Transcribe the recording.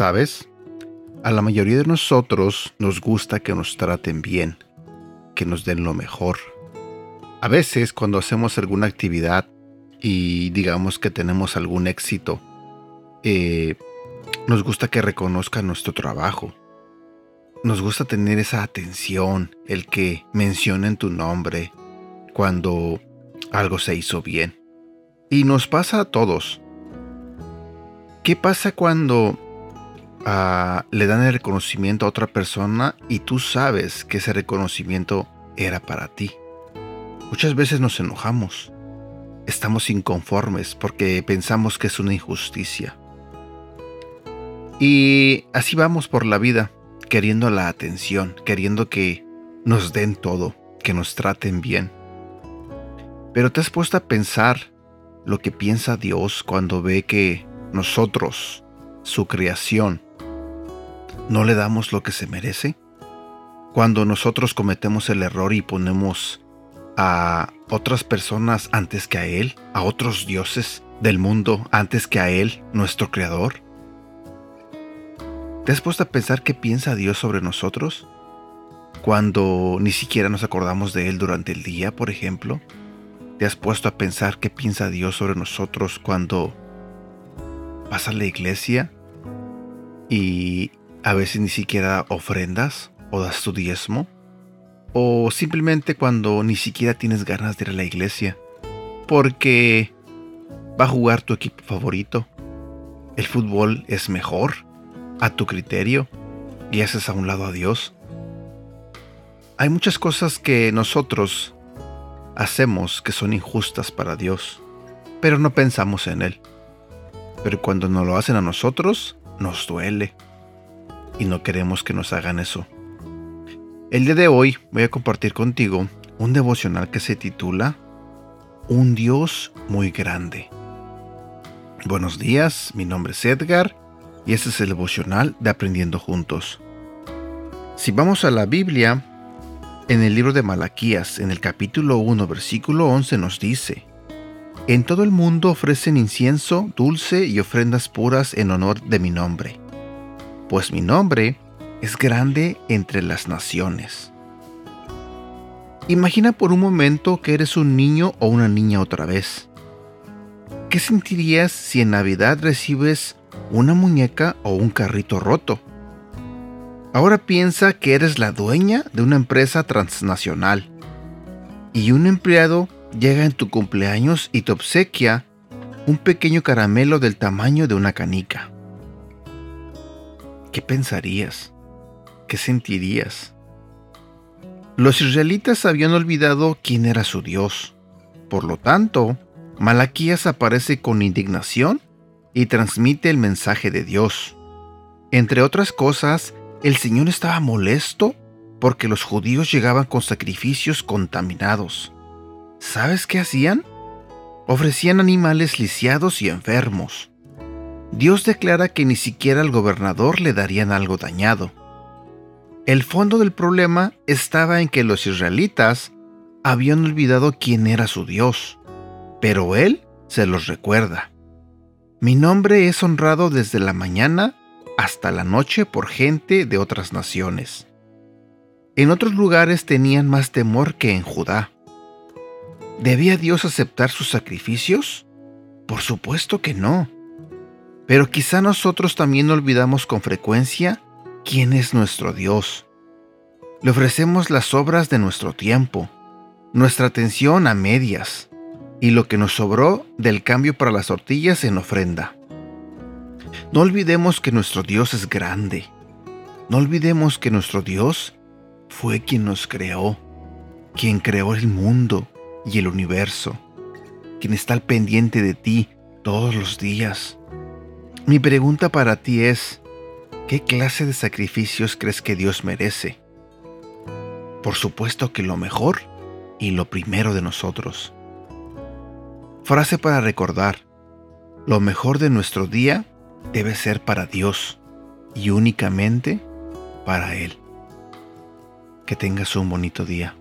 ¿Sabes? A la mayoría de nosotros nos gusta que nos traten bien, que nos den lo mejor. A veces cuando hacemos alguna actividad y digamos que tenemos algún éxito, eh, nos gusta que reconozcan nuestro trabajo. Nos gusta tener esa atención, el que mencionen tu nombre cuando algo se hizo bien. Y nos pasa a todos. ¿Qué pasa cuando le dan el reconocimiento a otra persona y tú sabes que ese reconocimiento era para ti? Muchas veces nos enojamos. Estamos inconformes porque pensamos que es una injusticia. Y así vamos por la vida, queriendo la atención, queriendo que nos den todo, que nos traten bien. Pero te has puesto a pensar lo que piensa Dios cuando ve que nosotros, su creación, no le damos lo que se merece? Cuando nosotros cometemos el error y ponemos a otras personas antes que a Él, a otros dioses del mundo antes que a Él, nuestro Creador? ¿Te has puesto a pensar qué piensa Dios sobre nosotros? Cuando ni siquiera nos acordamos de Él durante el día, por ejemplo. ¿Te has puesto a pensar qué piensa Dios sobre nosotros cuando vas a la iglesia y a veces ni siquiera ofrendas o das tu diezmo? ¿O simplemente cuando ni siquiera tienes ganas de ir a la iglesia porque va a jugar tu equipo favorito? ¿El fútbol es mejor a tu criterio y haces a un lado a Dios? Hay muchas cosas que nosotros hacemos que son injustas para Dios, pero no pensamos en Él. Pero cuando nos lo hacen a nosotros, nos duele. Y no queremos que nos hagan eso. El día de hoy voy a compartir contigo un devocional que se titula Un Dios muy grande. Buenos días, mi nombre es Edgar y este es el devocional de Aprendiendo Juntos. Si vamos a la Biblia, en el libro de Malaquías, en el capítulo 1, versículo 11 nos dice, en todo el mundo ofrecen incienso, dulce y ofrendas puras en honor de mi nombre, pues mi nombre es grande entre las naciones. Imagina por un momento que eres un niño o una niña otra vez. ¿Qué sentirías si en Navidad recibes una muñeca o un carrito roto? Ahora piensa que eres la dueña de una empresa transnacional y un empleado llega en tu cumpleaños y te obsequia un pequeño caramelo del tamaño de una canica. ¿Qué pensarías? ¿Qué sentirías? Los israelitas habían olvidado quién era su Dios. Por lo tanto, Malaquías aparece con indignación y transmite el mensaje de Dios. Entre otras cosas, el Señor estaba molesto porque los judíos llegaban con sacrificios contaminados. ¿Sabes qué hacían? Ofrecían animales lisiados y enfermos. Dios declara que ni siquiera al gobernador le darían algo dañado. El fondo del problema estaba en que los israelitas habían olvidado quién era su Dios, pero Él se los recuerda. Mi nombre es honrado desde la mañana hasta la noche por gente de otras naciones. En otros lugares tenían más temor que en Judá. ¿Debía Dios aceptar sus sacrificios? Por supuesto que no. Pero quizá nosotros también olvidamos con frecuencia quién es nuestro Dios. Le ofrecemos las obras de nuestro tiempo, nuestra atención a medias y lo que nos sobró del cambio para las tortillas en ofrenda. No olvidemos que nuestro Dios es grande. No olvidemos que nuestro Dios fue quien nos creó, quien creó el mundo y el universo, quien está al pendiente de ti todos los días. Mi pregunta para ti es, ¿qué clase de sacrificios crees que Dios merece? Por supuesto que lo mejor y lo primero de nosotros. Frase para recordar, lo mejor de nuestro día debe ser para Dios y únicamente para Él. Que tengas un bonito día.